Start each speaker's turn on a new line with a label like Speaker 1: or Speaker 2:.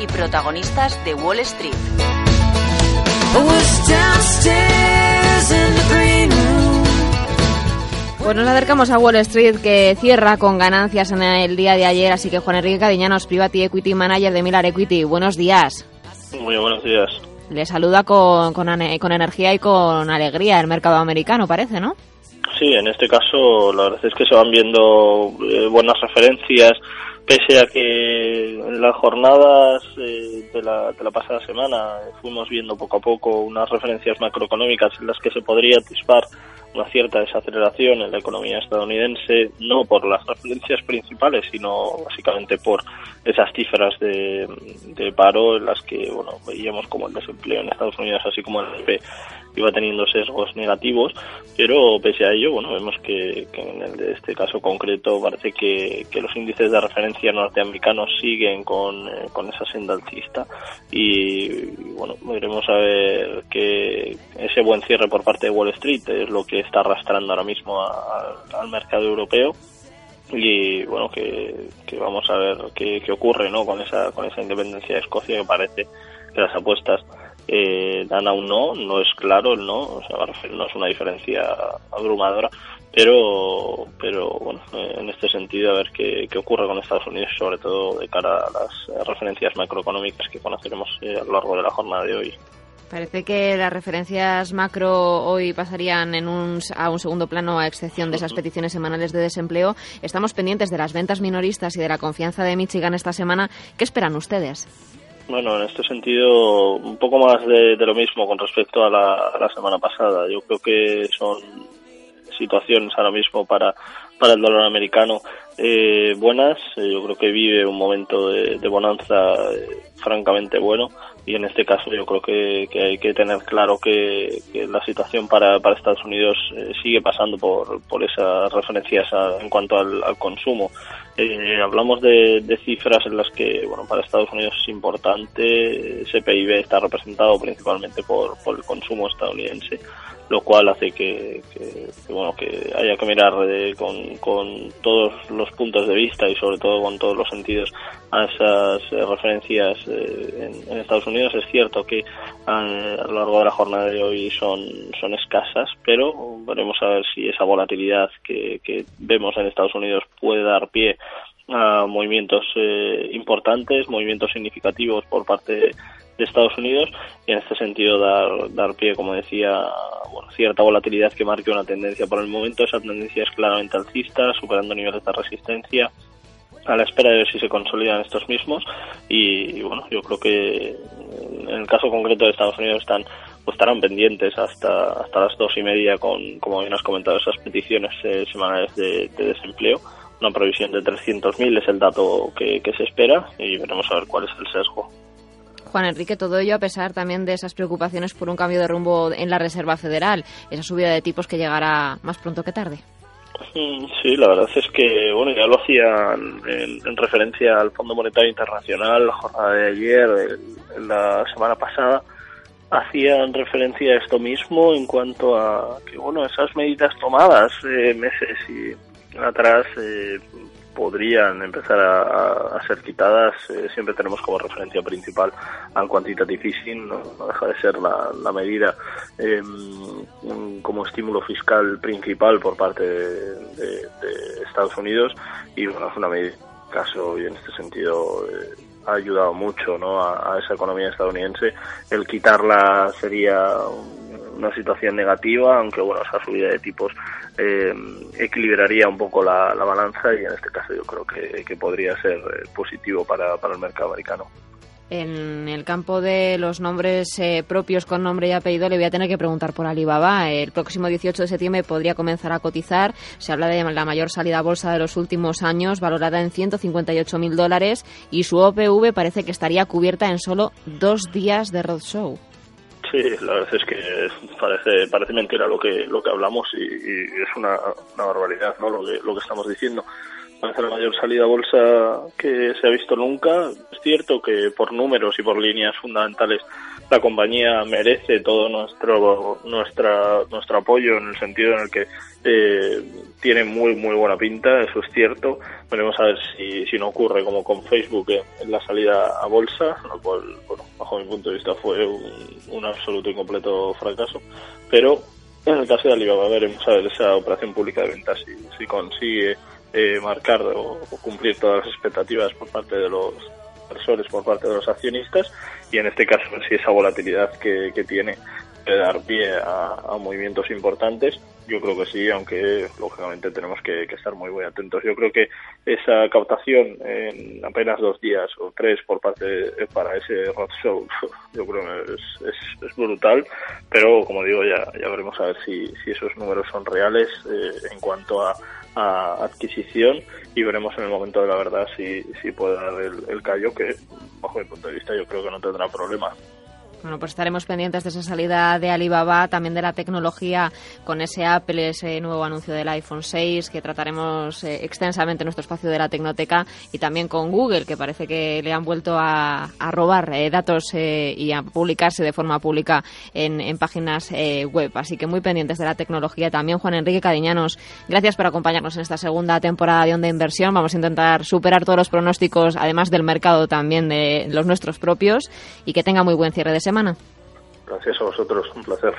Speaker 1: y protagonistas de Wall Street.
Speaker 2: Pues nos acercamos a Wall Street que cierra con ganancias en el día de ayer, así que Juan Enrique Cadiñanos, Private Equity Manager de Milar Equity, buenos días.
Speaker 3: Muy buenos días.
Speaker 2: Le saluda con, con, con energía y con alegría el mercado americano, parece, ¿no?
Speaker 3: Sí, en este caso la verdad es que se van viendo eh, buenas referencias, pese a que en las jornadas eh, de, la, de la pasada semana fuimos viendo poco a poco unas referencias macroeconómicas en las que se podría atisbar una cierta desaceleración en la economía estadounidense, no por las referencias principales, sino básicamente por esas cifras de, paro en las que bueno veíamos como el desempleo en Estados Unidos, así como el GDP, iba teniendo sesgos negativos, pero pese a ello, bueno, vemos que, en el de este caso concreto parece que, que los índices de referencia norteamericanos siguen con, eh, con esa senda alcista y, bueno, veremos a ver que ese buen cierre por parte de Wall Street es lo que está arrastrando ahora mismo al mercado europeo y bueno que, que vamos a ver qué, qué, ocurre no con esa con esa independencia de Escocia que parece que las apuestas eh, dan a un no. No es claro el no o sea no es una diferencia abrumadora pero pero bueno en este sentido a ver qué, qué ocurre con Estados Unidos sobre todo de cara a las referencias macroeconómicas que conoceremos eh, a lo largo de la jornada de hoy
Speaker 2: Parece que las referencias macro hoy pasarían en un, a un segundo plano a excepción de esas peticiones semanales de desempleo. Estamos pendientes de las ventas minoristas y de la confianza de Michigan esta semana. ¿Qué esperan ustedes?
Speaker 3: Bueno, en este sentido, un poco más de, de lo mismo con respecto a la, a la, semana pasada. Yo creo que son situaciones ahora mismo para, para el dólar americano eh, buenas. Yo creo que vive un momento de, de bonanza eh, francamente bueno y en este caso yo creo que, que hay que tener claro que, la situación para, para Estados Unidos eh, sigue pasando por, por esas referencias a, en cuanto al, consumo. Eh, hablamos de, cifras en las que, bueno, para Estados Unidos es importante, ese PIB está representado principalmente por, por el consumo estadounidense, lo cual hace que bueno, que haya que mirar eh, con, con todos los puntos de vista y sobre todo con todos los sentidos a esas eh, referencias eh, en, Estados Unidos. Es cierto que a, lo largo de la jornada de hoy son, son escasas, pero veremos a ver si esa volatilidad que, vemos en Estados Unidos puede dar pie a movimientos eh, importantes, movimientos significativos por parte de, Estados Unidos y en este sentido dar, dar pie, como decía, bueno, cierta volatilidad que marque una tendencia. Por el momento. Esa tendencia es claramente alcista, superando niveles de resistencia a la espera de ver si se consolidan estos mismos. Y, bueno yo creo que en el caso concreto de Estados Unidos están pues estarán pendientes hasta hasta las dos y media con como bien has comentado esas peticiones eh, semanales de, de, desempleo. Una previsión de 300.000 es el dato que, que se espera y veremos a ver cuál es el sesgo
Speaker 2: Juan Enrique, todo ello a pesar también de esas preocupaciones por un cambio de rumbo en la Reserva Federal, esa subida de tipos que llegará más pronto que tarde.
Speaker 3: Sí, la verdad es que, bueno, ya lo hacían en, en referencia al Fondo Monetario Internacional, la jornada de ayer, la semana pasada, hacían referencia a esto mismo en cuanto a que, bueno, esas medidas tomadas eh, meses y atrás eh, podrían empezar a, ser quitadas. Eh, siempre tenemos como referencia principal al quantitative easing, no, deja de ser la, medida eh, como estímulo fiscal principal por parte de, Estados Unidos y bueno, es una medida caso y en este sentido eh, ha ayudado mucho ¿no? a, esa economía estadounidense. El quitarla sería una situación negativa, aunque bueno, esa subida de tipos eh, equilibraría un poco la, la, balanza y en este caso yo creo que, podría ser eh, positivo para, el mercado americano.
Speaker 2: En el campo de los nombres eh, propios con nombre y apellido le voy a tener que preguntar por Alibaba. El próximo 18 de septiembre podría comenzar a cotizar. Se habla de la mayor salida a bolsa de los últimos años, valorada en 158 mil dólares, y su OPV parece que estaría cubierta en solo dos días de roadshow.
Speaker 3: Sí, la verdad es que parece parece mentira lo que lo que hablamos y, y es una, una, barbaridad, ¿no? Lo que lo que estamos diciendo. Parece la mayor salida a bolsa que se ha visto nunca. Es cierto que por números y por líneas fundamentales la compañía merece todo nuestro nuestra nuestro apoyo en el sentido en el que eh, tiene muy muy buena pinta, eso es cierto. Veremos a ver si, si no ocurre como con Facebook en, la salida a bolsa, lo cual, bueno, bajo mi punto de vista fue un, absoluto y completo fracaso. Pero en el caso de Alibaba veremos a ver esa operación pública de ventas si, si consigue eh, marcar o, cumplir todas las expectativas por parte de los inversores, por parte de los accionistas y en este caso si esa volatilidad que, que tiene dar pie a movimientos importantes yo creo que sí, aunque lógicamente tenemos que, estar muy muy atentos. Yo creo que esa captación en apenas dos días o tres por parte para ese roadshow, yo creo que es, brutal, pero como digo, ya, ya veremos a ver si, si esos números son reales eh, en cuanto a, adquisición y veremos en el momento de la verdad si, si puede dar el, el callo que, bajo mi punto de vista, yo creo que no tendrá problema.
Speaker 2: Bueno, pues estaremos pendientes de esa salida de Alibaba, también de la tecnología con ese Apple, ese nuevo anuncio del iPhone 6 que trataremos eh, extensamente en nuestro espacio de la Tecnoteca y también con Google, que parece que le han vuelto a, robar eh, datos eh, y a publicarse de forma pública en, páginas web. Así que muy pendientes de la tecnología. También Juan Enrique Cadiñanos, gracias por acompañarnos en esta segunda temporada de Onda Inversión. Vamos a intentar superar todos los pronósticos, además del mercado también de los nuestros propios y que tenga muy buen cierre de
Speaker 3: Gracias a vosotros, un placer.